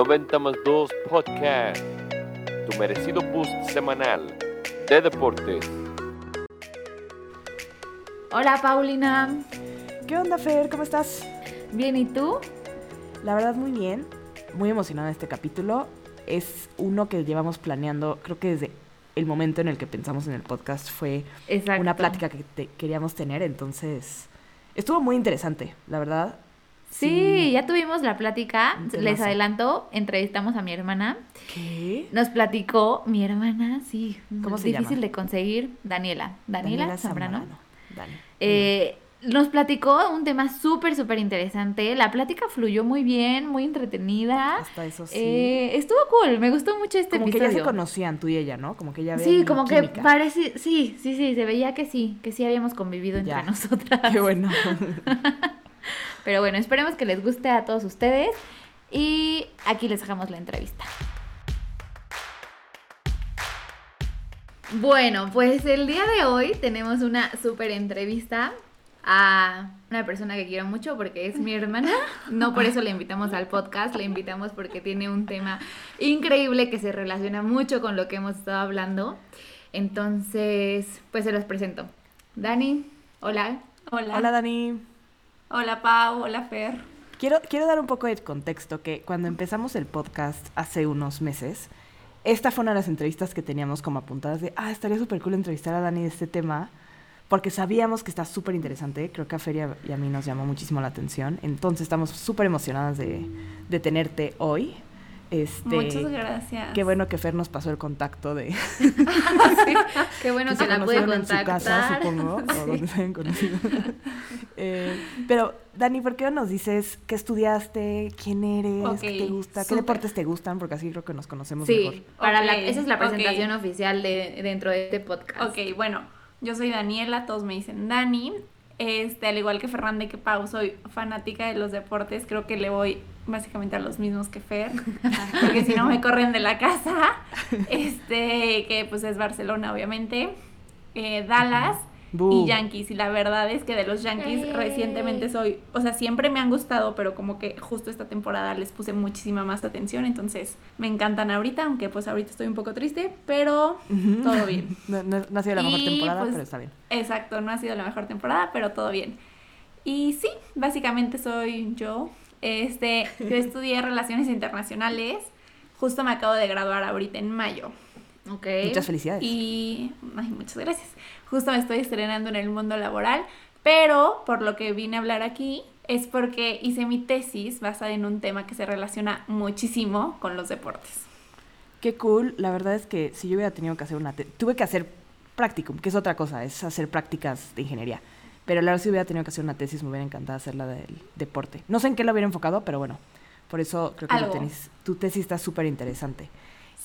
90 más 2 Podcast, tu merecido boost semanal de deportes. Hola Paulina, ¿Qué onda, Fer? ¿Cómo estás? ¿bien y tú? La verdad, muy bien. Muy emocionada de este capítulo. Es uno que llevamos planeando, creo que desde el momento en el que pensamos en el podcast fue Exacto. una plática que te- queríamos tener, entonces estuvo muy interesante, la verdad. Sí, ya tuvimos la plática. Les adelanto, entrevistamos a mi hermana. ¿Qué? Nos platicó mi hermana, sí, ¿Cómo se difícil llama? de conseguir, Daniela. Daniela, Zambrano. Dani. Eh, nos platicó un tema súper, súper interesante. La plática fluyó muy bien, muy entretenida. Hasta eso sí. Eh, estuvo cool, me gustó mucho este como que ya episodio. se conocían tú y ella, ¿no? Como que ya Sí, como química. que parece, sí, sí, sí, se veía que sí, que sí habíamos convivido entre Ya. nosotras. Qué bueno. Pero bueno, esperemos que les guste a todos ustedes. Y aquí les dejamos la entrevista. Bueno, pues el día de hoy tenemos una súper entrevista a una persona que quiero mucho porque es mi hermana. No por eso la invitamos al podcast, la invitamos porque tiene un tema increíble que se relaciona mucho con lo que hemos estado hablando. Entonces, pues se los presento. Dani, hola. Hola. Hola, Dani. Hola, Pau. Hola, Fer. Quiero, quiero dar un poco de contexto que cuando empezamos el podcast hace unos meses, esta fue una de las entrevistas que teníamos como apuntadas de, ah, estaría súper cool entrevistar a Dani de este tema, porque sabíamos que está súper interesante, creo que a Feria y a mí nos llamó muchísimo la atención, entonces estamos súper emocionadas de, de tenerte hoy. Este, Muchas gracias. Qué bueno que Fer nos pasó el contacto de Sí, qué bueno que que se la pude conocieron en su casa, contactar. supongo, o donde se hayan conocido. Eh, pero, Dani, ¿por qué no nos dices qué estudiaste, quién eres, qué te gusta, qué deportes te gustan? Porque así creo que nos conocemos mejor. Sí, para la, Ok, esa es la presentación oficial de dentro de este podcast. Ok, bueno, yo soy Daniela, todos me dicen Dani. Este, al igual que Ferranda y que Pau, soy fanática de los deportes. Creo que le voy básicamente a los mismos que Fer, porque si no me corren de la casa. Este, que pues es Barcelona, obviamente. eh, Dallas Y Yankees. Y la verdad es que de los Yankees recientemente soy, o sea, siempre me han gustado, pero como que justo esta temporada les puse muchísima más atención. Entonces me encantan ahorita, aunque pues ahorita estoy un poco triste, pero todo bien. No, no- no ha sido la mejor Y, temporada, pues, pero está bien. Exacto, no ha sido la mejor temporada, pero todo bien. Y sí, básicamente soy yo. Este, yo estudié Relaciones Internacionales. Justo me acabo de graduar ahorita en mayo. Ok. Muchas felicidades. Y ay, muchas gracias. Justo me estoy estrenando en el mundo laboral, pero por lo que vine a hablar aquí es porque hice mi tesis basada en un tema que se relaciona muchísimo con los deportes. Qué cool. La verdad es que si yo hubiera tenido que hacer una... te- tuve que hacer practicum, que es otra cosa, es hacer prácticas de ingeniería. Pero la verdad si hubiera tenido que hacer una tesis, me hubiera encantado hacerla del deporte. No sé en qué la hubiera enfocado, pero bueno. Por eso creo que Algo. tenis- tu tesis está súper interesante.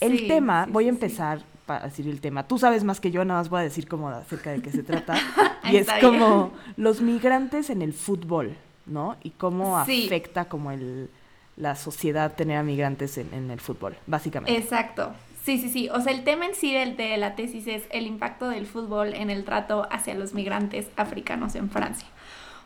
El Sí, tema, sí, voy a empezar para decir el tema. Tú sabes más que yo, nada más voy a decir como acerca de qué se trata. y es como los migrantes en el fútbol, ¿no? Y cómo afecta como el, la sociedad tener a migrantes en, en el fútbol, básicamente. Exacto. Sí, sí, sí. O sea, el tema en sí del, de la tesis es el impacto del fútbol en el trato hacia los migrantes africanos en Francia.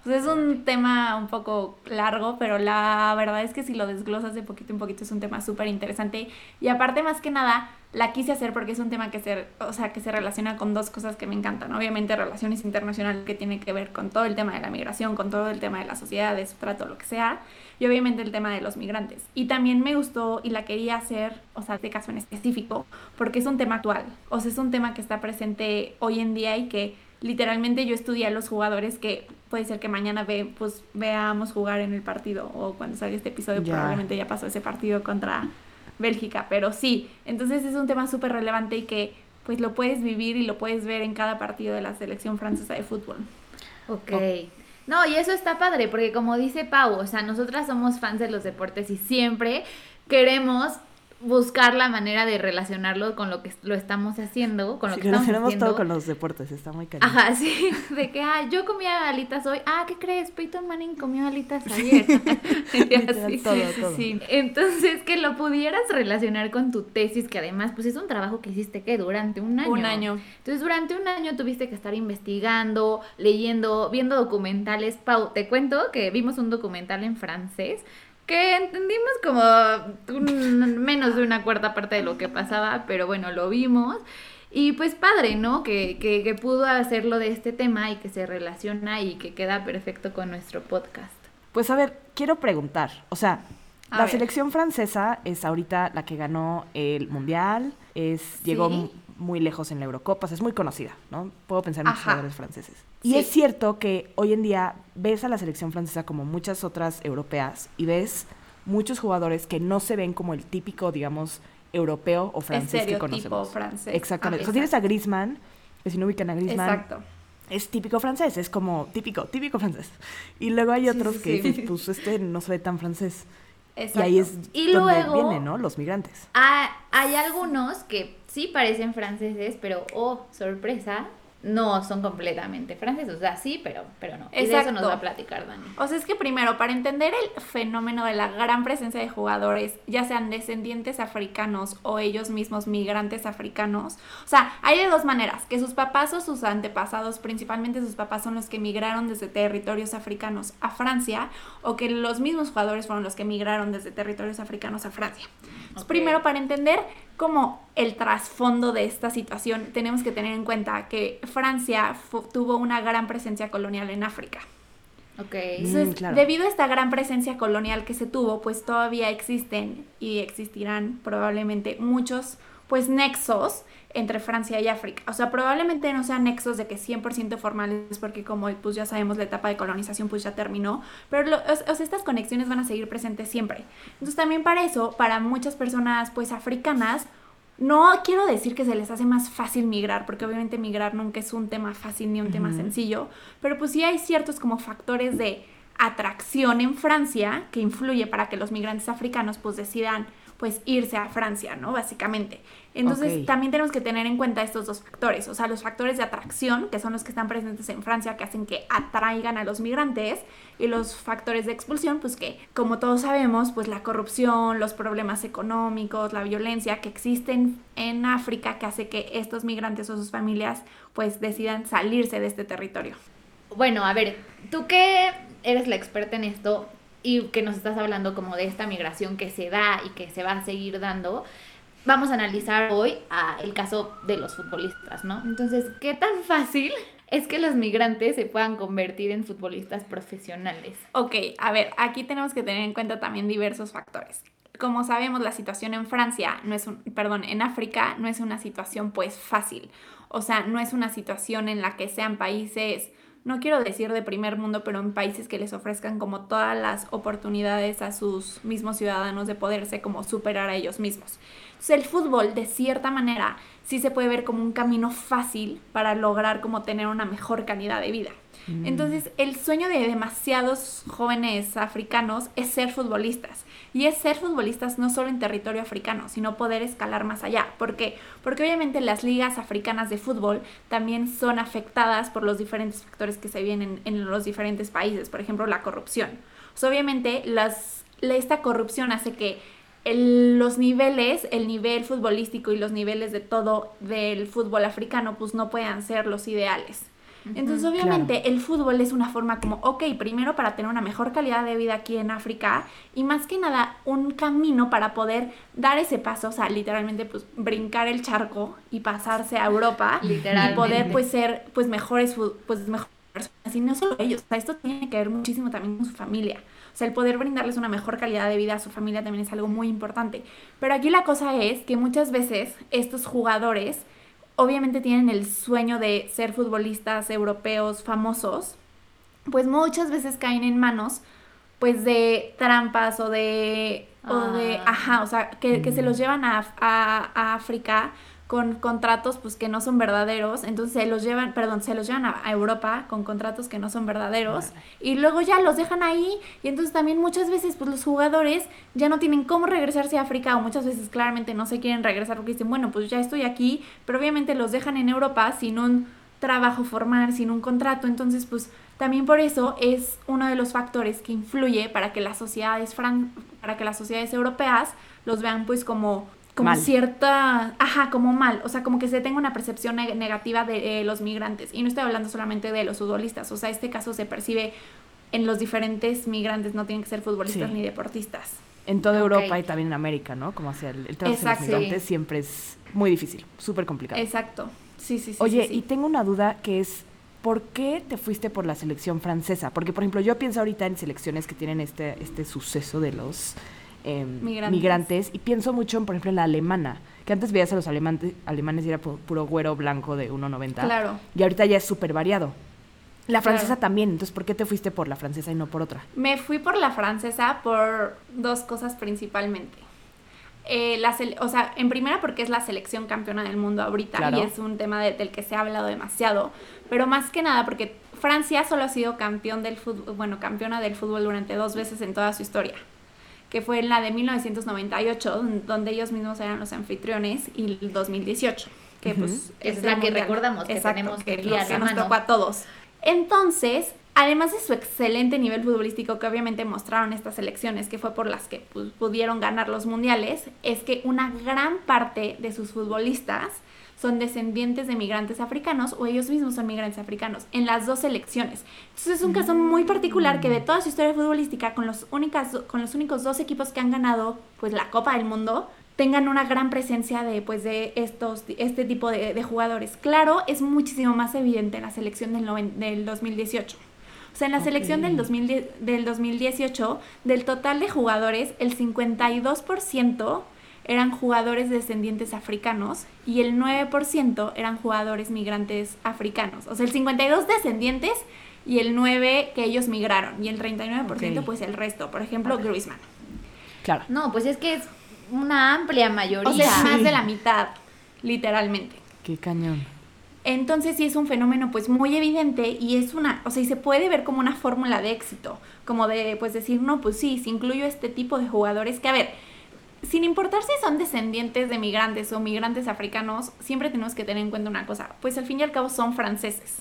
Sea, es un tema un poco largo, pero la verdad es que si lo desglosas de poquito en poquito es un tema súper interesante. Y aparte, más que nada, la quise hacer porque es un tema que se, o sea, que se relaciona con dos cosas que me encantan. Obviamente, relaciones internacionales que tiene que ver con todo el tema de la migración, con todo el tema de la sociedad, de su trato, lo que sea. Y obviamente el tema de los migrantes. Y también me gustó y la quería hacer, o sea, de caso en específico, porque es un tema actual. O sea, es un tema que está presente hoy en día y que literalmente yo estudié a los jugadores que puede ser que mañana ve, pues, veamos jugar en el partido o cuando salga este episodio Ya. probablemente ya pasó ese partido contra Bélgica, pero sí, entonces es un tema súper relevante y que pues lo puedes vivir y lo puedes ver en cada partido de la selección francesa de fútbol. Ok. No, y eso está padre, porque como dice Pau, o sea, nosotras somos fans de los deportes y siempre queremos buscar la manera de relacionarlo con lo que lo estamos haciendo, con lo Sí, que estamos relacionamos haciendo. todo con los deportes, está muy cariño. Ajá, sí, de que, ah, yo comía alitas hoy, ah, ¿qué crees? Peyton Manning comió alitas ayer. Y Literal, así. todo, sí, sí, todo. sí. Entonces, que lo pudieras relacionar con tu tesis, que además, pues es un trabajo que hiciste, que Durante un año. Un año. Entonces, durante un año tuviste que estar investigando, leyendo, viendo documentales. Pau, te cuento que vimos un documental en francés que entendimos como un- menos de una cuarta parte de lo que pasaba, pero bueno, lo vimos. Y pues padre, ¿no? Que, que, que pudo hacerlo de este tema y que se relaciona y que queda perfecto con nuestro podcast. Pues a ver, quiero preguntar, o sea, A la ver. selección francesa es ahorita la que ganó el mundial, es llegó Sí. Muy lejos en la Eurocopa, o sea, es muy conocida, ¿no? Puedo pensar en muchos jugadores franceses. Y Sí. es cierto que hoy en día ves a la selección francesa como muchas otras europeas y ves muchos jugadores que no se ven como el típico, digamos, europeo o francés que conocemos. francés. Exactamente. Ah, o sea, tienes a Griezmann, que si no ubican a Griezmann, Exacto. es típico francés, es como típico, típico francés. Y luego hay otros sí, que dices, pues este no se ve tan francés. Exacto. Y ahí es Y donde luego- vienen, ¿no? Los migrantes. Ah, hay algunos que sí parecen franceses, pero oh, sorpresa, no son completamente franceses. O sea, sí, pero, pero no. Y de eso nos va a platicar Dani. O sea, es que primero, para entender el fenómeno de la gran presencia de jugadores, ya sean descendientes africanos o ellos mismos migrantes africanos, o sea, hay de dos maneras, que sus papás o sus antepasados, principalmente sus papás, son los que migraron desde territorios africanos a Francia, o que los mismos jugadores fueron los que migraron desde territorios africanos a Francia. Entonces, primero, para entender como el trasfondo de esta situación, tenemos que tener en cuenta que Francia tuvo una gran presencia colonial en África. Ok. Entonces, Mm, claro. debido a esta gran presencia colonial que se tuvo, pues todavía existen y existirán probablemente muchos pues nexos entre Francia y África. O sea, probablemente no sean nexos de que 100% formales, porque como pues ya sabemos la etapa de colonización pues ya terminó, pero lo- o, o sea, estas conexiones van a seguir presentes siempre. Entonces también para eso, para muchas personas pues africanas, no quiero decir que se les hace más fácil migrar, porque obviamente migrar nunca es un tema fácil ni un tema sencillo, pero pues sí hay ciertos como factores de atracción en Francia que influye para que los migrantes africanos pues decidan pues irse a Francia, ¿no? Básicamente. Entonces también tenemos que tener en cuenta estos dos factores, o sea, los factores de atracción, que son los que están presentes en Francia, que hacen que atraigan a los migrantes, y los factores de expulsión, pues que, como todos sabemos, pues la corrupción, los problemas económicos, la violencia que existen en África, que hace que estos migrantes o sus familias pues decidan salirse de este territorio. Bueno, a ver, tú que eres la experta en esto y que nos estás hablando como de esta migración que se da y que se va a seguir dando, vamos a analizar hoy el caso de los futbolistas, ¿no? Entonces, ¿qué tan fácil es que los migrantes se puedan convertir en futbolistas profesionales? Ok, a ver, aquí tenemos que tener en cuenta también diversos factores. Como sabemos, la situación en Francia, no es un, perdón, en África no es una situación pues fácil. O sea, no es una situación en la que sean países, no quiero decir de primer mundo, pero en países que les ofrezcan como todas las oportunidades a sus mismos ciudadanos de poderse como superar a ellos mismos. El fútbol, de cierta manera, sí se puede ver como un camino fácil para lograr como tener una mejor calidad de vida. Entonces, el sueño de demasiados jóvenes africanos es ser futbolistas. Y es ser futbolistas no solo en territorio africano, sino poder escalar más allá. ¿Por qué? Porque obviamente las ligas africanas de fútbol también son afectadas por los diferentes factores que se vienen en los diferentes países. Por ejemplo, la corrupción. Sea, obviamente, las, la- esta corrupción hace que el- los niveles, el nivel futbolístico y los niveles de todo del fútbol africano, pues no puedan ser los ideales. Entonces, obviamente, el fútbol es una forma como, ok, primero para tener una mejor calidad de vida aquí en África y más que nada un camino para poder dar ese paso, o sea, literalmente, pues brincar el charco y pasarse a Europa y poder, pues, ser, pues, mejores, pues, mejores personas. Y no solo ellos, o sea, esto tiene que ver muchísimo también con su familia. O sea, el poder brindarles una mejor calidad de vida a su familia también es algo muy importante. Pero aquí la cosa es que muchas veces estos jugadores obviamente tienen el sueño de ser futbolistas europeos famosos, pues muchas veces caen en manos pues de trampas o de, o de Ah. ajá, o sea, que, que se Mm. los llevan a, a- a África con contratos pues que no son verdaderos, entonces se los llevan, perdón, se los llevan a, a Europa con contratos que no son verdaderos y luego ya los dejan ahí. Y entonces también muchas veces pues los jugadores ya no tienen cómo regresarse a África o muchas veces claramente no se quieren regresar porque dicen, bueno, pues ya estoy aquí, pero obviamente los dejan en Europa sin un trabajo formal, sin un contrato, entonces pues también por eso es uno de los factores que influye para que las sociedades fran para que las sociedades europeas los vean pues como como Mal. cierta, ajá, como mal, o sea, como que se tenga una percepción neg- negativa de eh, los migrantes. Y no estoy hablando solamente de los futbolistas, o sea, este caso se percibe en los diferentes migrantes, no tienen que ser futbolistas Sí. ni deportistas. En toda. Europa y también en América, ¿no? Como hacia el, el trato hacia los Exacto. migrantes siempre es muy difícil, súper complicado. Exacto. Sí, sí, sí. Oye, sí. y tengo una duda que es, ¿por qué te fuiste por la selección francesa? Porque, por ejemplo, yo pienso ahorita en selecciones que tienen este, este suceso de los em, Migrantes. migrantes. y pienso mucho, en, por ejemplo, en la alemana, que antes veías a los alemanes, alemanes y era pu- puro güero blanco de 1,90. Claro. Y ahorita ya es súper variado. La Claro. francesa también, entonces, ¿por qué te fuiste por la francesa y no por otra? Me fui por la francesa por dos cosas principalmente. Eh, la o sea, en primera porque es la selección campeona del mundo ahorita Claro. y es un tema de- del que se ha hablado demasiado, pero más que nada porque Francia solo ha sido campeón del fútbol, bueno, campeona del fútbol durante dos veces en toda su historia, que fue en la de 1998, don- donde ellos mismos eran los anfitriones, y el 2018, que pues Es la que recordamos, que Exacto, tenemos que, nos- nos tocó a todos. Entonces, además de su excelente nivel futbolístico que obviamente mostraron estas selecciones, que fue por las que pues, pudieron ganar los mundiales, es que una gran parte de sus futbolistas son descendientes de migrantes africanos o ellos mismos son migrantes africanos en las dos selecciones. Entonces es un caso muy particular que de toda su historia futbolística, con los, únicas, con los únicos dos equipos que han ganado pues la Copa del Mundo, tengan una gran presencia de, pues, de estos, este tipo de, de jugadores. Claro, es muchísimo más evidente en la selección del, noven- del 2018. O sea, en la selección del, Ok. 2010 del 2018, del total de jugadores, el 52% eran jugadores descendientes africanos y el 9% eran jugadores migrantes africanos. O sea, el 52 descendientes y el 9 que ellos migraron y el 39% Ok. pues el resto. Por ejemplo, Griezmann. Claro. No, pues es que es una amplia mayoría. O sea, es más de la mitad, literalmente. Qué cañón. Entonces sí es un fenómeno pues muy evidente y es una, o sea, y se puede ver como una fórmula de éxito, como de pues decir, no, pues sí, si incluyo este tipo de jugadores que a ver, sin importar si son descendientes de migrantes o migrantes africanos, siempre tenemos que tener en cuenta una cosa, pues al fin y al cabo son franceses.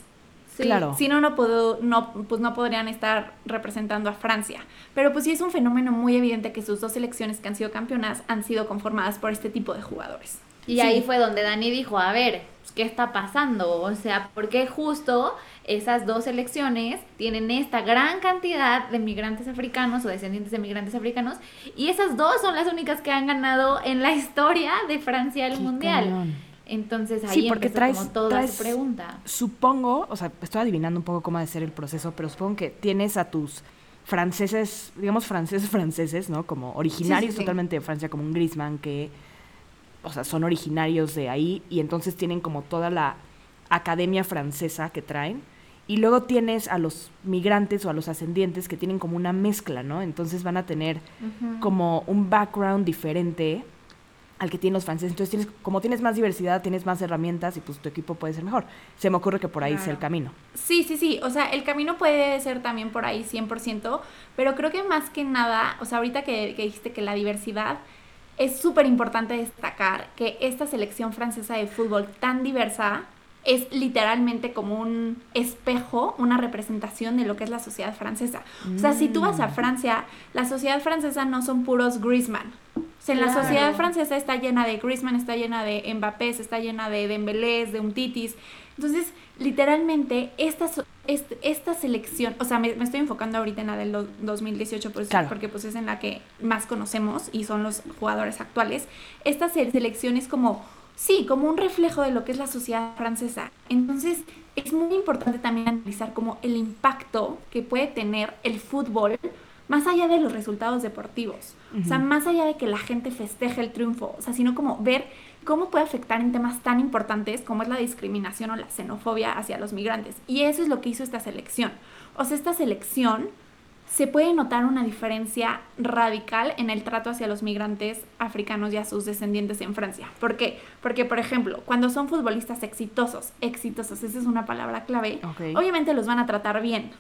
Sí. Claro. Si no, no, puedo, no, pues no podrían estar representando a Francia. Pero pues sí es un fenómeno muy evidente que sus dos selecciones que han sido campeonas han sido conformadas por este tipo de jugadores. Y ahí fue donde Dani dijo, a ver, ¿qué está pasando? O sea, ¿por qué justo esas dos elecciones tienen esta gran cantidad de migrantes africanos o descendientes de migrantes africanos? Y esas dos son las únicas que han ganado en la historia de Francia el Qué Mundial. cañón. Entonces ahí Sí, porque traes- como toda traes- su pregunta. Supongo, o sea, estoy adivinando un poco cómo ha de ser el proceso, pero supongo que tienes a tus franceses, digamos franceses franceses, ¿no? Como originarios Sí, sí, sí. totalmente de Francia, como un Griezmann que, o sea, son originarios de ahí y entonces tienen como toda la academia francesa que traen. Y luego tienes a los migrantes o a los ascendientes que tienen como una mezcla, ¿no? Entonces van a tener como un background diferente al que tienen los franceses. Entonces, tienes, como tienes más diversidad, tienes más herramientas y pues tu equipo puede ser mejor. Se me ocurre que por ahí sea el Claro. camino. Sí, sí, sí. O sea, el camino puede ser también por ahí 100%, pero creo que más que nada, o sea, ahorita que, que dijiste que la diversidad es súper importante destacar que esta selección francesa de fútbol tan diversa es literalmente como un espejo, una representación de lo que es la sociedad francesa. O sea, si tú vas a Francia, la sociedad francesa no son puros Griezmann. O sea, en la sociedad francesa está llena de Griezmann, está llena de Mbappé, está llena de Dembélés, de Umtitis. Entonces, literalmente, esta, esta selección, o sea, me, me estoy enfocando ahorita en la del do- 2018 pues, Claro. porque pues es en la que más conocemos y son los jugadores actuales. Esta se- selección es como, sí, como un reflejo de lo que es la sociedad francesa. Entonces, es muy importante también analizar como el impacto que puede tener el fútbol más allá de los resultados deportivos. O sea, más allá de que la gente festeje el triunfo, o sea, sino como ver cómo puede afectar en temas tan importantes como es la discriminación o la xenofobia hacia los migrantes. Y eso es lo que hizo esta selección. O sea, esta selección se puede notar una diferencia radical en el trato hacia los migrantes africanos y a sus descendientes en Francia. ¿Por qué? Porque, por ejemplo, cuando son futbolistas exitosos, exitosos, esa es una palabra clave, Ok. obviamente los van a tratar bien.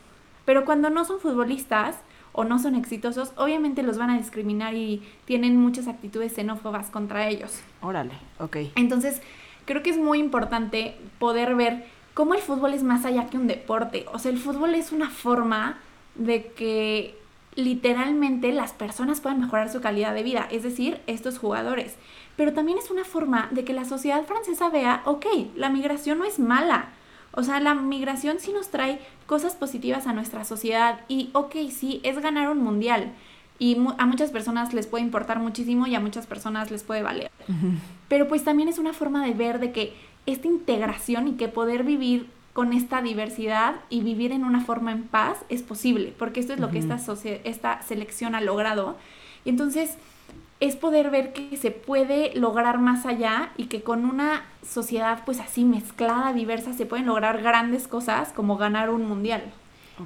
Pero cuando no son futbolistas o no son exitosos, obviamente los van a discriminar y tienen muchas actitudes xenófobas contra ellos. Órale, ok. Entonces, creo que es muy importante poder ver cómo el fútbol es más allá que un deporte. O sea, el fútbol es una forma de que literalmente las personas puedan mejorar su calidad de vida, es decir, estos jugadores. Pero también es una forma de que la sociedad francesa vea, ok, la migración no es mala. O sea, la migración sí nos trae cosas positivas a nuestra sociedad y, ok, sí, es ganar un mundial. Y a muchas personas les puede importar muchísimo y a muchas personas les puede valer. Pero pues también es una forma de ver de que esta integración y que poder vivir con esta diversidad y vivir en una forma en paz es posible, porque esto es lo que esta, esta selección ha logrado. Y entonces es poder ver que se puede lograr más allá y que con una sociedad pues así mezclada, diversa, se pueden lograr grandes cosas como ganar un mundial.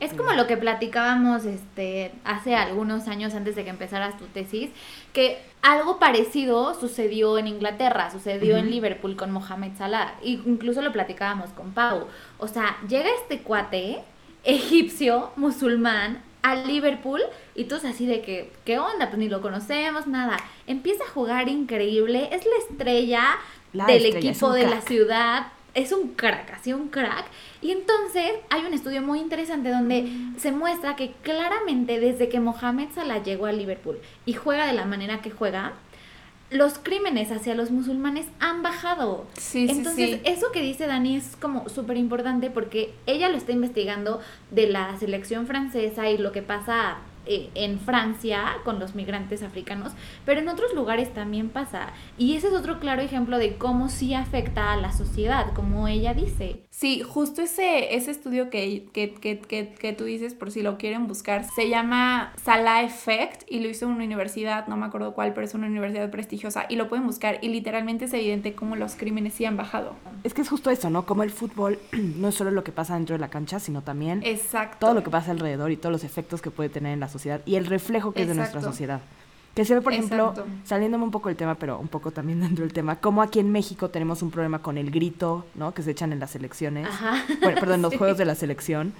Es como lo que platicábamos este hace algunos años antes de que empezaras tu tesis, que algo parecido sucedió en Inglaterra, sucedió en Liverpool con Mohamed Salah, e incluso lo platicábamos con Pau. O sea, llega este cuate egipcio, musulmán, al Liverpool y tú así de que, ¿qué onda? Pues ni lo conocemos, nada. Empieza a jugar increíble, es la estrella del equipo de la ciudad, es un crack, así un crack. Y entonces hay un estudio muy interesante donde mm. se muestra que claramente desde que Mohamed Salah llegó a Liverpool y juega de la manera que juega, los crímenes hacia los musulmanes han bajado. Sí, Entonces, sí, eso que dice Dani es como súper importante porque ella lo está investigando de la selección francesa y lo que pasa eh, en Francia con los migrantes africanos, pero en otros lugares también pasa. Y ese es otro claro ejemplo de cómo sí afecta a la sociedad, como ella dice. Sí, justo ese, ese estudio que, que, que, que, tú dices, por si lo quieren buscar, se llama Salah Effect y lo hizo una universidad, no me acuerdo cuál, pero es una universidad prestigiosa y lo pueden buscar y literalmente es evidente cómo los crímenes sí han bajado. Es que es justo eso, ¿no? Como el fútbol no es solo lo que pasa dentro de la cancha, sino también Exacto. todo lo que pasa alrededor y todos los efectos que puede tener en la sociedad y el reflejo que es de nuestra sociedad. Que se ve, por ejemplo, saliéndome un poco del tema, pero un poco también dentro del tema, como aquí en México tenemos un problema con el grito, ¿no? Que se echan en las elecciones, bueno, perdón, en los juegos de la selección,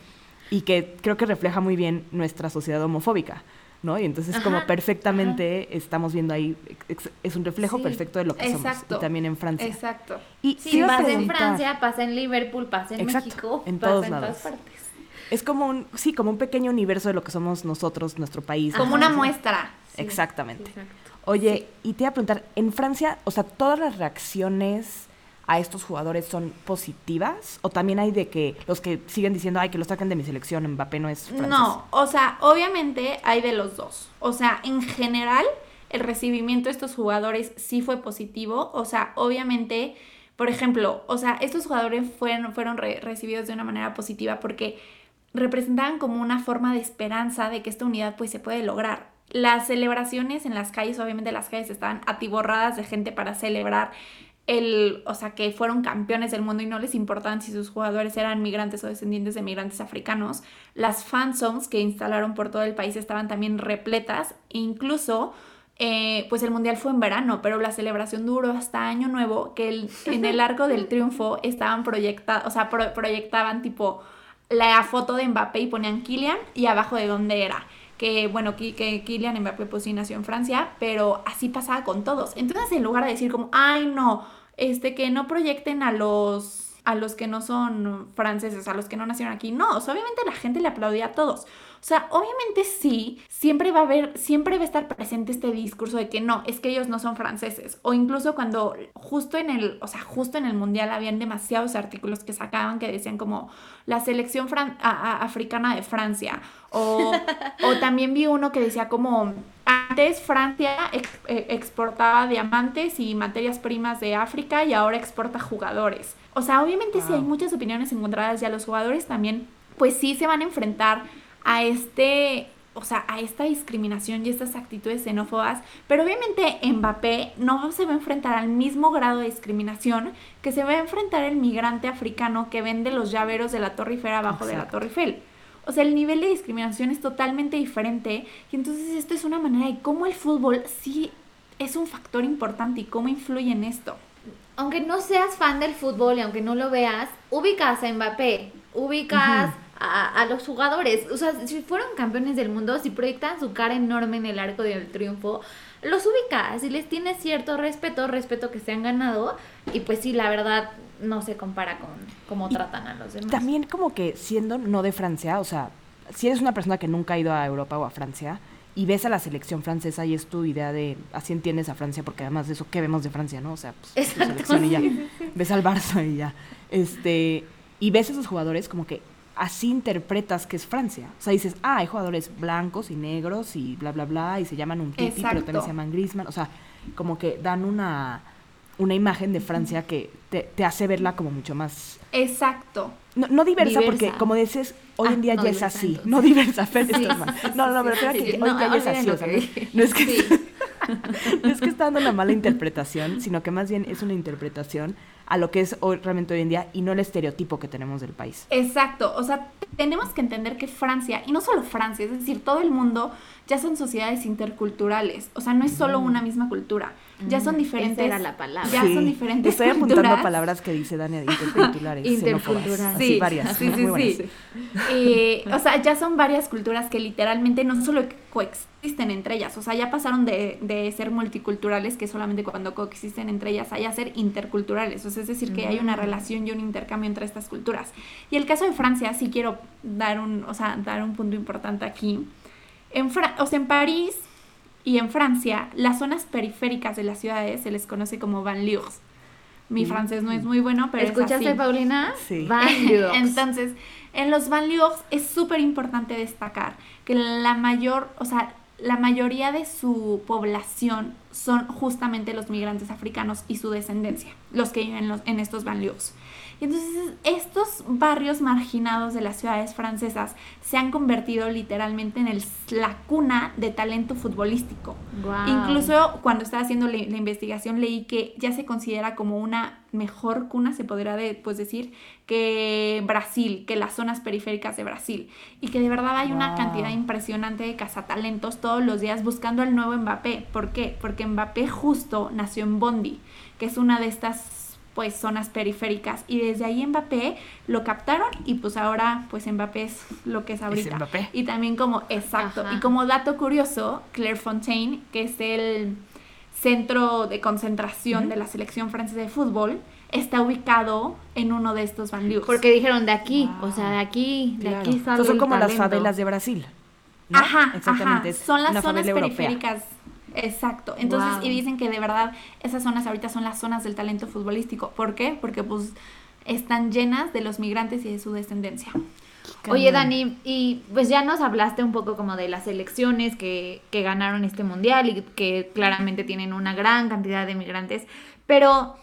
y que creo que refleja muy bien nuestra sociedad homofóbica. ¿no? Y entonces como perfectamente estamos viendo ahí, es un reflejo perfecto de lo que somos. Y también en Francia. Exacto. Y si pasa en Francia, pasa en Liverpool, pasa en México, en pasa en todas partes. Es como un, sí, como un pequeño universo de lo que somos nosotros, nuestro país. Como una muestra. Exactamente. Oye, y te iba a preguntar, en Francia, o sea, ¿todas las reacciones a estos jugadores son positivas? ¿O también hay de que los que siguen diciendo, ay, que lo saquen de mi selección, Mbappé no es francés? No, o sea, obviamente hay de los dos. O sea, en general, el recibimiento de estos jugadores sí fue positivo. O sea, obviamente, por ejemplo, o sea, estos jugadores fueron, fueron recibidos de una manera positiva porque representaban como una forma de esperanza de que esta unidad pues se puede lograr. Las celebraciones en las calles, obviamente las calles estaban atiborradas de gente para celebrar el, o sea, que fueron campeones del mundo y no les importaban si sus jugadores eran migrantes o descendientes de migrantes africanos. Las fan zones que instalaron por todo el país estaban también repletas e incluso eh, pues el mundial fue en verano, pero la celebración duró hasta año nuevo, que en el arco del triunfo estaban proyectados, o sea, proyectaban tipo la foto de Mbappé y ponían Kylian y abajo de dónde era. Que bueno, que Kylian Mbappé pues sí nació en Francia, pero así pasaba con todos. Entonces en lugar de decir como, ay no, este que no proyecten a los a los que no son franceses, a los que no nacieron aquí. No, obviamente la gente le aplaudía a todos. O sea, obviamente sí, siempre va a haber, siempre va a estar presente este discurso de que no, es que ellos no son franceses. O incluso cuando justo en el, o sea, justo en el mundial habían demasiados artículos que sacaban que decían como la selección africana de Francia. O, o también vi uno que decía como antes Francia eh, exportaba diamantes y materias primas de África y ahora exporta jugadores. O sea, obviamente sí hay muchas opiniones encontradas ya los jugadores también, pues sí se van a enfrentar a este, o sea, a esta discriminación y estas actitudes xenófobas, pero obviamente Mbappé no se va a enfrentar al mismo grado de discriminación que se va a enfrentar el migrante africano que vende los llaveros de la Torre Eiffel abajo de la Torre Eiffel. O sea, el nivel de discriminación es totalmente diferente y entonces esto es una manera de cómo el fútbol sí es un factor importante y cómo influye en esto. Aunque no seas fan del fútbol y aunque no lo veas, ubicas a Mbappé, ubicas a, los jugadores. O sea, si fueron campeones del mundo, si proyectan su cara enorme en el arco del triunfo, los ubicas y les tienes cierto respeto, respeto que se han ganado. Y pues sí, la verdad, no se compara con cómo tratan a los demás. También como que siendo no de Francia, o sea, si eres una persona que nunca ha ido a Europa o a Francia y ves a la selección francesa y es tu idea de así entiendes a Francia porque además de eso qué vemos de Francia, ¿no? O sea, pues selección y ya. Ves al Barça y ya. Este, y ves a esos jugadores como que así interpretas que es Francia. O sea, dices, ah, hay jugadores blancos y negros y bla, bla, bla, y se llaman un tipi, pero también se llaman Griezmann. O sea, como que dan una, una imagen de Francia que te, te hace verla como mucho más... Exacto. No, no diversa, porque como dices, hoy Ah, en día no ya es así. entonces. No diversa, Fer, Sí, sí, No, no, me refiero a sí, que sí. hoy No, ya ya es así. O sea, no, es que Sí. no es que está dando una mala interpretación, sino que más bien es una interpretación a lo que es hoy, realmente hoy en día y no el estereotipo que tenemos del país. Exacto, o sea, tenemos que entender que Francia, y no solo Francia, es decir, todo el mundo ya son sociedades interculturales, o sea, no es solo una misma cultura, ya son diferentes. esa era la palabra. Ya son diferentes Estoy apuntando culturas. palabras que dice Dania de interculturales. Intercultural. xenófobas, Sí, así varias. sí, sí, muy sí. Eh, o sea, ya son varias culturas que literalmente no solo coexisten entre ellas, o sea, ya pasaron de, de ser multiculturales, que solamente cuando coexisten entre ellas hay a ser interculturales, o sea, es decir, que hay una Mm. relación y un intercambio entre estas culturas. Y el caso de Francia, sí quiero dar un, o sea, dar un punto importante aquí. En, Fra- o sea, en París y en Francia, las zonas periféricas de las ciudades se les conoce como banlieues. Mi Mm. francés no es muy bueno, pero es ¿Escuchaste, así. Paulina? Sí. Banlieues. Entonces, en los banlieues es súper importante destacar que la mayor, o sea, la mayoría de su población son justamente los migrantes africanos y su descendencia, los que viven en, los- en estos banlieues. Y entonces estos barrios marginados de las ciudades francesas se han convertido literalmente en el, la cuna de talento futbolístico. Incluso cuando estaba haciendo la, la investigación leí que ya se considera como una mejor cuna, se podría de- pues decir, que Brasil, que las zonas periféricas de Brasil. Y que de verdad hay una cantidad impresionante de cazatalentos todos los días buscando al nuevo Mbappé. ¿Por qué? Porque Mbappé justo nació en Bondi, que es una de estas pues zonas periféricas y desde ahí Mbappé lo captaron y pues ahora pues Mbappé es lo que es ahorita. Mbappé. Y también como, exacto, Ajá. y como dato curioso, Clairefontaine, que es el centro de concentración de la selección francesa de fútbol, está ubicado en uno de estos banlieues. Porque dijeron de aquí, Wow. o sea, de aquí, de Claro. aquí sale Entonces son el como las favelas de Brasil. ¿no? Ajá, Exactamente. ajá, es son las zonas europea. Exacto. Entonces, Wow. y dicen que de verdad esas zonas ahorita son las zonas del talento futbolístico. ¿Por qué? Porque pues están llenas de los migrantes y de su descendencia. Oye. Dani, y pues ya nos hablaste un poco como de las elecciones que, que ganaron este mundial y que claramente tienen una gran cantidad de migrantes, pero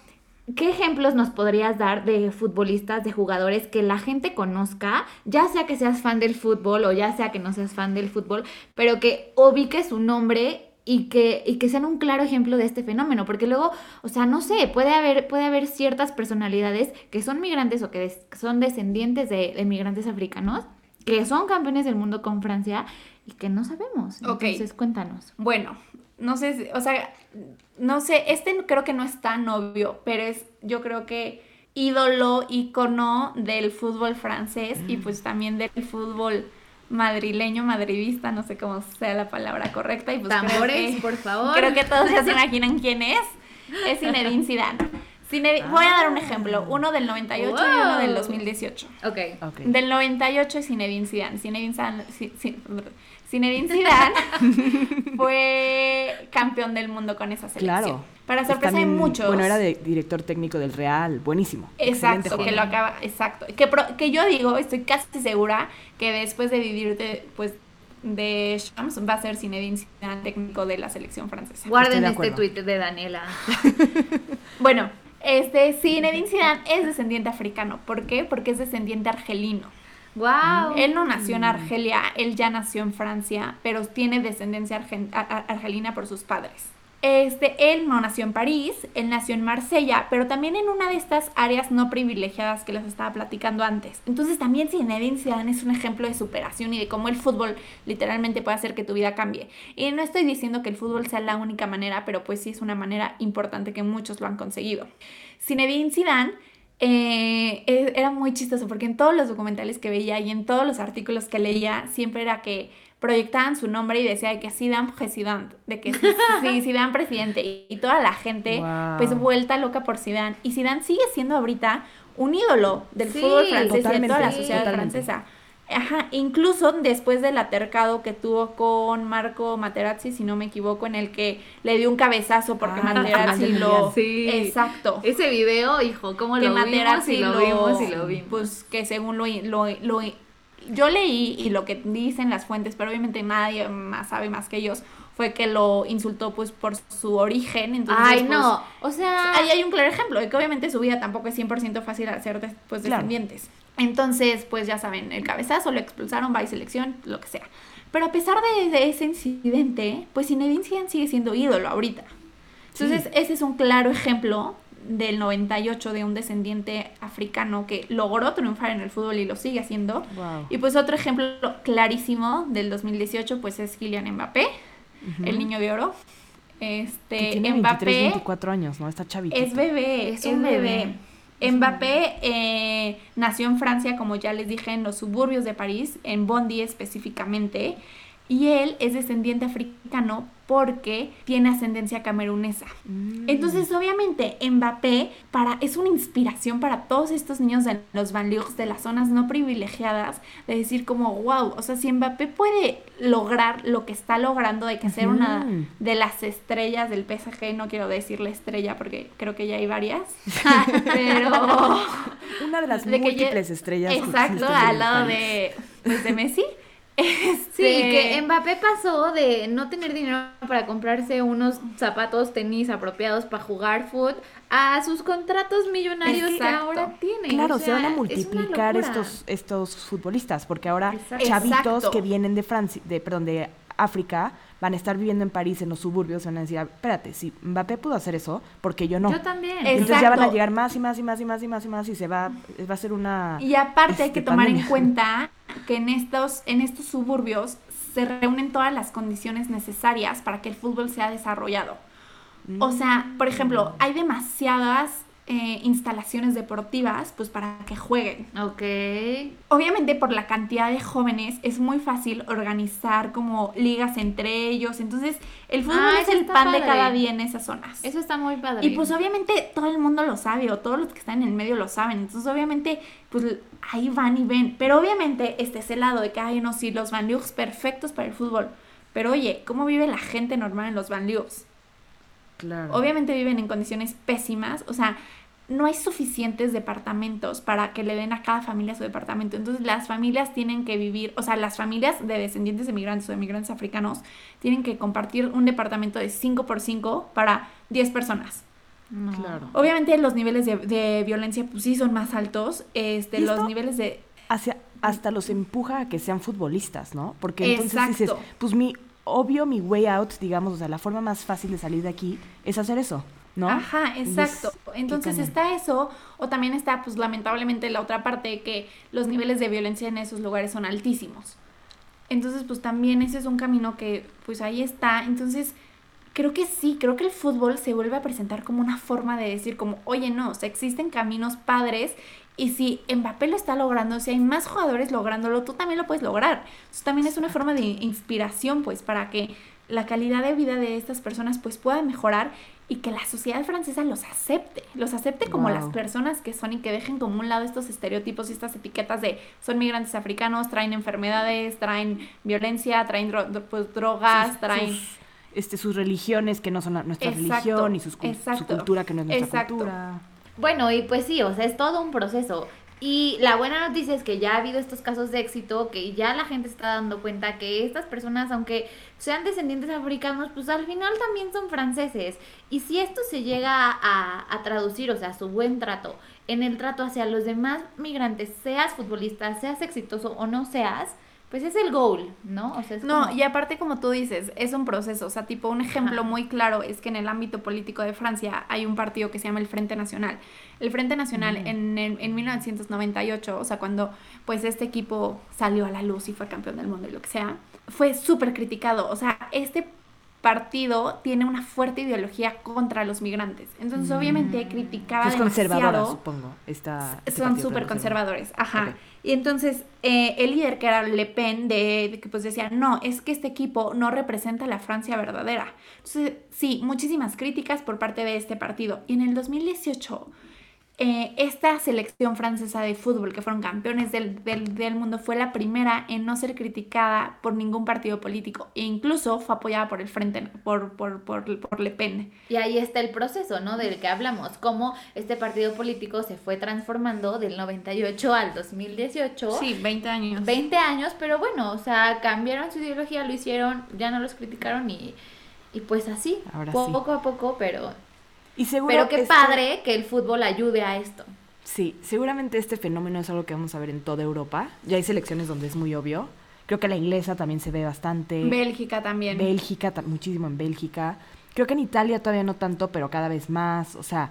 ¿qué ejemplos nos podrías dar de futbolistas, de jugadores que la gente conozca, ya sea que seas fan del fútbol o ya sea que no seas fan del fútbol, pero que ubique su nombre y que, y que sean un claro ejemplo de este fenómeno, porque luego, o sea, no sé, puede haber, puede haber ciertas personalidades que son migrantes o que des- son descendientes de, de migrantes africanos, que son campeones del mundo con Francia y que no sabemos. Entonces, cuéntanos. Bueno, no sé, o sea, no sé, este creo que no es tan obvio, pero es, yo creo que ídolo, ícono del fútbol francés y pues también del fútbol madrileño, madridista, no sé cómo sea la palabra correcta. Y pues creo Tambores, que- por favor. Creo que todos ya se imaginan quién es. Es Zinedine Zidane. Zinedine- Voy a dar un ejemplo, uno del 98 y uno del Wow. 2018. Ok. Ok. Del 98 es Zinedine Zidane. Zinedine Zidane, Zi- Zi- Zinedine Zidane fue campeón del mundo con esa selección. Claro. Para Es sorpresa de también- muchos. Bueno, era de director técnico del Real, buenísimo. Exacto, que lo acaba, exacto. Que, pro- que yo digo, estoy casi segura que después de vivir de, pues, de Shams va a ser Zinedine Zidane técnico de la selección francesa. Guarden de este tuit de Daniela. Bueno, este Zinedine Zidane es descendiente africano. ¿Por qué? Porque es descendiente argelino. Wow. Él no nació en Argelia, él ya nació en Francia, pero tiene descendencia argelina por sus padres. Este, él no nació en París, él nació en Marsella, pero también en una de estas áreas no privilegiadas que les estaba platicando antes. Entonces también Zinedine Zidane es un ejemplo de superación y de cómo el fútbol literalmente puede hacer que tu vida cambie. Y no estoy diciendo que el fútbol sea la única manera, pero pues sí es una manera importante que muchos lo han conseguido. Zinedine Zidane eh, e- era muy chistoso porque en todos los documentales que veía y en todos los artículos que leía siempre era que proyectaban su nombre y decía de que Zidane president, de que sí, sí, Zidane presidente y, toda la gente Wow. pues vuelta loca por Zidane y Zidane sigue siendo ahorita un ídolo del Sí, fútbol francés y de toda la sociedad totalmente. francesa. Ajá, incluso después del atercado que tuvo con Marco Materazzi, si no me equivoco, en el que le dio un cabezazo porque Ah, Materazzi lo... Sí. Exacto. Ese video, hijo, cómo que lo vimos Materazzi y lo, vimos y lo vimos. Pues que según lo, lo, lo- Yo leí y lo que dicen las fuentes, pero obviamente nadie más sabe más que ellos, fue que lo insultó pues por su origen. Entonces, Ay, pues, no, o sea... Ahí hay un claro ejemplo de que obviamente su vida tampoco es 100% fácil hacer des- pues, Claro. Entonces, pues ya saben, el cabezazo lo expulsaron, va y selección, lo que sea. Pero a pesar de, de ese incidente, pues Zinedine Zidane sigue siendo ídolo ahorita. Entonces, Sí. ese es un claro ejemplo del 98 de un descendiente africano que logró triunfar en el fútbol y lo sigue haciendo. Wow. Y pues otro ejemplo clarísimo del 2018 pues es Kylian Mbappé, el niño de oro. Este, Que tiene 23, Mbappé 24 años, ¿no? Está chavito. es bebé, Es es, un bebé. bebé. Mbappé eh, nació en Francia, como ya les dije, en los suburbios de París, en Bondy específicamente, y él es descendiente africano porque tiene ascendencia camerunesa. Mm. Entonces, obviamente, Mbappé para, es una inspiración para todos estos niños de los banlieues, de las zonas no privilegiadas, de decir como, wow, o sea, si Mbappé puede lograr lo que está logrando de que ser una de las estrellas del PSG, no quiero decirle estrella porque creo que ya hay varias, pero... Una de las de que múltiples ya- estrellas. que Exacto, al lado de, pues, de Messi. Sí, Este, que Mbappé pasó de no tener dinero para comprarse unos zapatos, tenis apropiados para jugar fútbol a sus contratos millonarios que ahora tiene. Claro, O se van a multiplicar estos, estos futbolistas, porque ahora Exacto. chavitos Exacto. que vienen de Francia, de, perdón, de África, van a estar viviendo en París, en los suburbios, van a decir, "Ah, espérate, si Mbappé pudo hacer eso, porque yo no. Yo también. Es- Entonces ya van a llegar más y más y más y más y más y más y se va, va a ser una... Y aparte hay este, que tomar en cuenta que en estos, en estos suburbios se reúnen todas las condiciones necesarias para que el fútbol sea desarrollado. O sea, por ejemplo, hay demasiadas eh, instalaciones deportivas pues para que jueguen. Ok. Obviamente por la cantidad de jóvenes es muy fácil organizar como ligas entre ellos. Entonces el fútbol Ah, es el pan de cada día en esas zonas. Eso está muy padre. Y pues obviamente todo el mundo lo sabe o todos los que están en el medio lo saben. Entonces obviamente pues ahí van y ven. Pero obviamente este es el lado de que hay no sí los banlieues perfectos para el fútbol. Pero oye, ¿cómo vive la gente normal en los banlieues? Claro. Obviamente viven en condiciones pésimas, o sea, no hay suficientes departamentos para que le den a cada familia su departamento. Entonces las familias tienen que vivir, o sea, las familias de descendientes de migrantes o de migrantes africanos tienen que compartir un departamento de 5 por 5 para 10 personas. No. Claro. Obviamente los niveles de, de violencia pues sí son más altos, este, ¿Y los niveles de... Hacia, hasta los empuja a que sean futbolistas, ¿no? Porque entonces dices, pues mi, obvio, mi way out, digamos, o sea, la forma más fácil de salir de aquí es hacer eso, ¿no? Ajá, exacto. Entonces está eso, o también está, pues lamentablemente, la otra parte que los niveles de violencia en esos lugares son altísimos. Entonces, pues también ese es un camino que, pues ahí está. Entonces, creo que sí, creo que el fútbol se vuelve a presentar como una forma de decir, como, oye, no, o sea, existen caminos padres. Y si Mbappé lo está logrando, si hay más jugadores lográndolo, tú también lo puedes lograr. Entonces también es una forma de inspiración, pues, para que la calidad de vida de estas personas, pues, pueda mejorar y que la sociedad francesa los acepte, los acepte como Wow. las personas que son y que dejen como un lado estos estereotipos y estas etiquetas de son migrantes africanos, traen enfermedades, traen violencia, traen dro- pues, drogas, sus, traen... sus, este, sus religiones que no son la- nuestra Exacto, religión y sus, su cultura que no es nuestra exacto. cultura. Bueno, y pues sí, o sea, es todo un proceso. Y la buena noticia es que ya ha habido estos casos de éxito, que ya la gente está dando cuenta que estas personas, aunque sean descendientes africanos, pues al final también son franceses. Y si esto se llega a, a traducir, o sea, su buen trato, en el trato hacia los demás migrantes, seas futbolista, seas exitoso o no seas, pues es el goal, ¿no? O sea, es No, como- y aparte como tú dices, es un proceso, o sea, tipo un ejemplo Ajá. muy claro es que en el ámbito político de Francia hay un partido que se llama el Frente Nacional. El Frente Nacional Mm. en, el- en 1998, o sea, cuando pues este equipo salió a la luz y fue campeón del mundo y lo que sea, fue súper criticado, o sea, este partido tiene una fuerte ideología contra los migrantes. Entonces, obviamente, criticaba Es conservadora, demasiado supongo. Esta, este son súper conservador. conservadores, ajá. Ok. Y entonces eh, el líder que era Le Pen, de, de que pues decía, no, es que este equipo no representa la Francia verdadera. Entonces, sí, muchísimas críticas por parte de este partido. Y en el 2018, eh, esta selección francesa de fútbol, que fueron campeones del, del, del, mundo, fue la primera en no ser criticada por ningún partido político e incluso fue apoyada por el Frente, por, por, por, por Le Pen. Y ahí está el proceso, ¿no? Del que hablamos, cómo este partido político se fue transformando del 98 al 2018. Sí, 20 años. 20 años, pero bueno, o sea, cambiaron su ideología, lo hicieron, ya no los criticaron y, y pues así, Ahora poco sí. a poco, pero... Y seguro Pero qué este- padre que el fútbol ayude a esto. Sí, seguramente este fenómeno es algo que vamos a ver en toda Europa. Ya hay selecciones donde es muy obvio. Creo que la inglesa también se ve bastante. Bélgica también. Bélgica, muchísimo en Bélgica. Creo que en Italia todavía no tanto, pero cada vez más. O sea,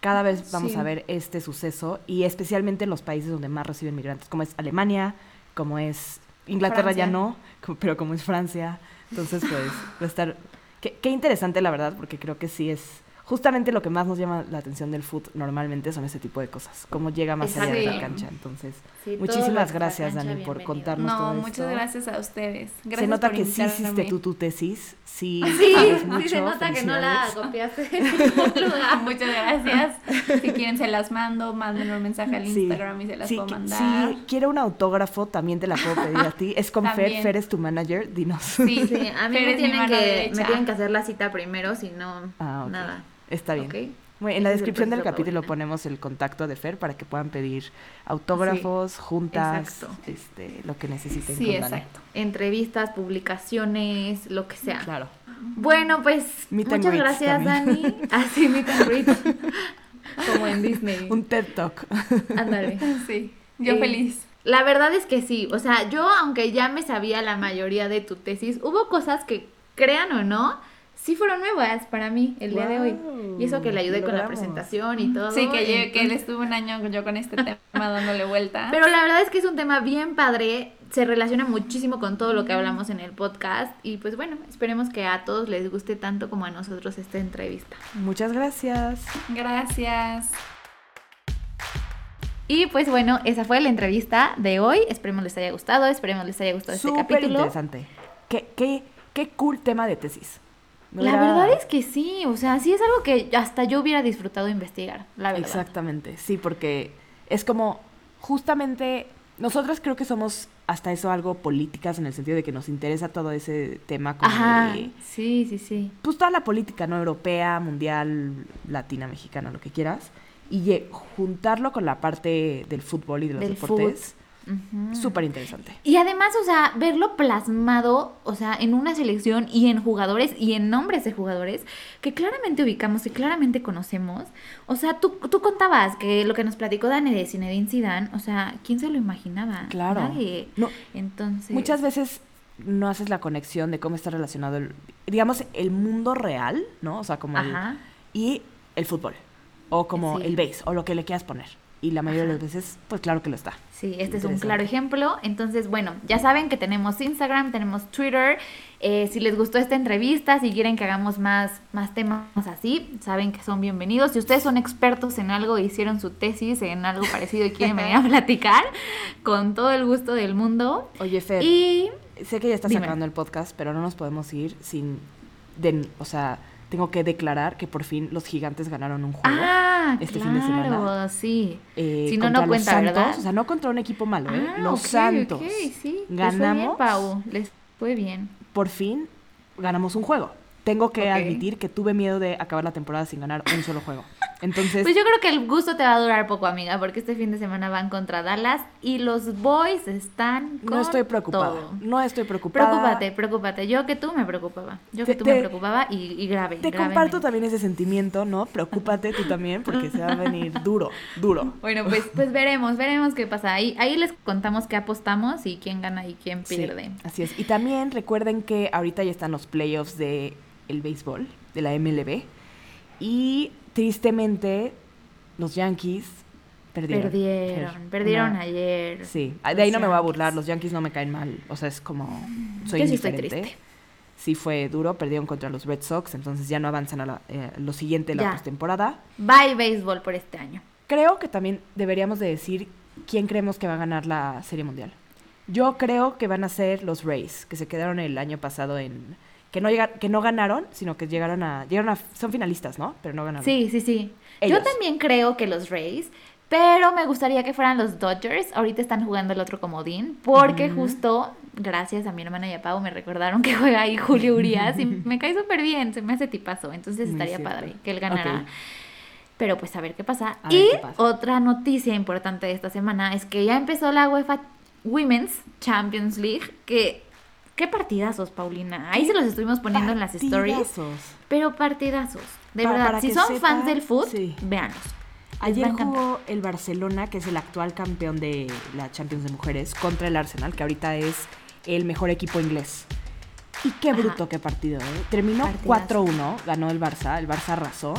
cada vez vamos Sí. a ver este suceso y especialmente en los países donde más reciben migrantes, como es Alemania, como es Inglaterra ya Francia. no, co- pero como es Francia. Entonces, pues, va a estar... Qué, qué interesante, la verdad, porque creo que sí es... Justamente lo que más nos llama la atención del foot normalmente son ese tipo de cosas, cómo llega más allá de la cancha. Entonces, Sí, todo muchísimas gracias, cancha, Dani, por contarnos todo No, esto. muchas gracias a ustedes. Gracias Se nota por que sí hiciste tú tu tesis, sí, Sí, sabes sí mucho, se nota que no la copiaste en ningún lugar. Muchas gracias. Si quieren se las mando, mándenme un mensaje al Sí. Instagram y se las Sí, puedo mandar. Si quiero un autógrafo, también te la puedo pedir a ti. Es con Fer, También. Fer es tu manager, dinos. Sí, Sí, a mí Fer me tienen, que, me tienen que hacer la cita primero, si no, Ah, nada. Está bien. En la Ese descripción del capítulo Paulina. ponemos el contacto de Fer para que puedan pedir autógrafos, juntas, exacto. este, lo que necesiten. Sí, exacto. Entrevistas, publicaciones, lo que sea. Claro. Bueno, pues Meet muchas gracias, también. Dani. Así, meet and greet. Como en Disney. Un TED Talk. Ándale. Sí, yo Eh, feliz. La verdad es que sí, o sea, yo aunque ya me sabía la mayoría de tu tesis, hubo cosas que, crean o no, sí fueron nuevas para mí el día de hoy. Y eso que le ayudé con la presentación y todo. Sí, que, yo- que él estuvo un año yo con este tema dándole vuelta. Pero la verdad es que es un tema bien padre, se relaciona muchísimo con todo lo que hablamos en el podcast y pues bueno, esperemos que a todos les guste tanto como a nosotros esta entrevista. Muchas gracias. Gracias. Y pues bueno, esa fue la entrevista de hoy, esperemos les haya gustado, esperemos les haya gustado este Súper capítulo. interesante. Qué, qué, qué cool tema de tesis. La verdad es que sí, o sea, sí es algo que hasta yo hubiera disfrutado investigar, la verdad. Exactamente, sí, porque es como justamente nosotros creo que somos hasta eso algo políticas en el sentido de que nos interesa todo ese tema como Ajá, de, sí, sí, sí. pues toda la política, ¿no? Europea, mundial, latina, mexicana, lo que quieras. Y juntarlo con la parte del fútbol y de los Del deportes, Ujú. súper interesante. Y además, o sea, verlo plasmado, o sea, en una selección y en jugadores y en nombres de jugadores que claramente ubicamos y claramente conocemos. O sea, tú, tú contabas que lo que nos platicó Dani de Zinedine Zidane, o sea, ¿quién se lo imaginaba? Claro. Nadie. No, Entonces... Muchas veces no haces la conexión de cómo está relacionado, el, digamos, el mundo real, ¿no? O sea, como el, Ajá. y el fútbol, o como Sí. el base, o lo que le quieras poner. Y la mayoría de las veces, pues claro que lo está. Sí, este es un claro ejemplo. Entonces, bueno, ya saben que tenemos Instagram, tenemos Twitter. Eh, si les gustó esta entrevista, si quieren que hagamos más, más temas así, saben que son bienvenidos. Si ustedes son expertos en algo, hicieron su tesis en algo parecido y quieren venir a platicar, con todo el gusto del mundo. Oye, Fer, Y sé que ya estás sacando el podcast, pero no nos podemos ir sin, de- o sea, tengo que declarar que por fin los gigantes ganaron un juego. ah, este claro, fin de semana. sí. eh, si no, no los cuenta, Santos, ¿verdad? O sea, no contra un equipo malo, ¿eh? Ah, los ok, Santos. ok, sí. Les fue bien, Ganamos. Pau. Les fue bien. Por fin ganamos un juego. Tengo que admitir que tuve miedo de acabar la temporada sin ganar un solo juego. Entonces, Pues yo creo que el gusto te va a durar poco, amiga, porque este fin de semana van contra Dallas y los boys están con no estoy preocupada. todo. No estoy preocupada. Preocúpate, preocúpate. Yo que tú me preocupaba. Yo que Te- tú me preocupaba y, y grave. Te gravemente. comparto también ese sentimiento, ¿no? Preocúpate tú también porque se va a venir duro, duro. Bueno, pues, pues veremos, veremos qué pasa. Ahí, ahí les contamos qué apostamos y quién gana y quién Sí, pierde. así es. Y también recuerden que ahorita ya están los playoffs de el béisbol, de la MLB. Y tristemente, los Yankees perdieron. Perdieron, perdieron una- ayer. Sí, de ahí no me voy a burlar, los Yankees no me caen mal. O sea, es como. Soy Yo sí estoy triste. Sí fue duro, perdieron contra los Red Sox, entonces ya no avanzan a la- eh, lo siguiente de la postemporada. Bye béisbol por este año. Creo que también deberíamos de decir quién creemos que va a ganar la Serie Mundial. Yo creo que van a ser los Rays, que se quedaron el año pasado en que no llega- que no ganaron, sino que llegaron a, llegaron a, son finalistas, ¿no? Pero no ganaron. Sí, sí, sí. Ellos. Yo también creo que los Rays, pero me gustaría que fueran los Dodgers. Ahorita están jugando el otro comodín, porque justo, gracias a mi hermana y a Pau, me recordaron que juega ahí Julio Urias y me cae súper bien, se me hace tipazo. Entonces Muy estaría cierto. padre que él ganara. Pero pues a ver qué pasa. A y qué pasa. otra noticia importante de esta semana es que ya empezó la UEFA Women's Champions League, que... ¿Qué partidazos, Paulina? Ahí se los estuvimos poniendo en las stories. Partidazos. Pero partidazos. De verdad, para si son fans del fútbol, sí. a Ayer jugó el Barcelona, que es el actual campeón de la Champions de Mujeres, contra el Arsenal, que ahorita es el mejor equipo inglés. Y qué Ajá. bruto qué partido, ¿eh? Terminó Partidazo. 4-1, ganó el Barça, el Barça arrasó.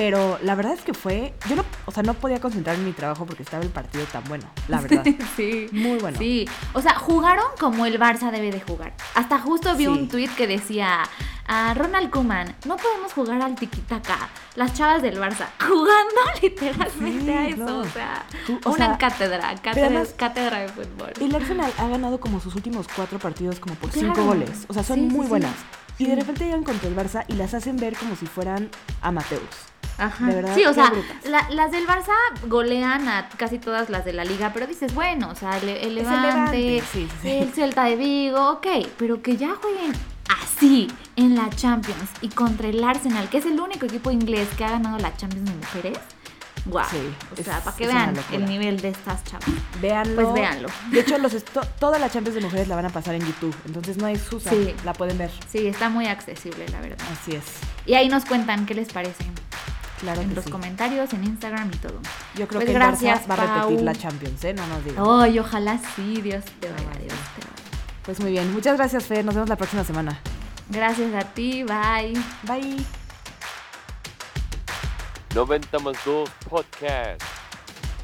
Pero la verdad es que fue. Yo no, o sea, no podía concentrarme en mi trabajo porque estaba el partido tan bueno, la verdad. Sí. Muy bueno. Sí. O sea, jugaron como el Barça debe de jugar. Hasta justo vi Sí. un tweet que decía a Ronald Koeman, no podemos jugar al tiquitaca. Las chavas del Barça jugando literalmente Sí, a eso. no. O sea, Tú- o una sea, cátedra, cátedra, además- cátedra de fútbol. El Arsenal ha ganado como sus últimos cuatro partidos como por Claro. cinco goles. O sea, son Sí, muy sí. buenas. Y de repente llegan contra el Barça y las hacen ver como si fueran amateurs. Ajá. De verdad, sí, o sea, la- las del Barça golean a casi todas las de la liga, pero dices, bueno, o sea, el, el Es el Levante, Levante, sí, sí, el Celta de Vigo, ok, pero que ya jueguen así en la Champions y contra el Arsenal, que es el único equipo inglés que ha ganado la Champions de mujeres. Guau. Sí, o es- sea, para que vean el nivel de estas chavas. Véanlo. Pues véanlo. De hecho, los esto- toda la Champions de mujeres la van a pasar en YouTube. Entonces no hay excusa. Sí. La pueden ver. Sí, está muy accesible, la verdad. Así es. Y ahí nos cuentan qué les parece Claro en los sí. comentarios, en Instagram y todo. Yo creo Pues que el gracias, Barça va a repetir Pau. la Champions, ¿eh? No nos digan. Ay, ojalá sí, Dios te Ay, Dios te oiga. Pues muy bien. Muchas gracias, Fer. Nos vemos la próxima semana. Gracias a ti, bye. Bye. 90 más 2 Podcast,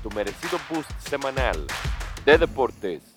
tu merecido boost semanal de deportes.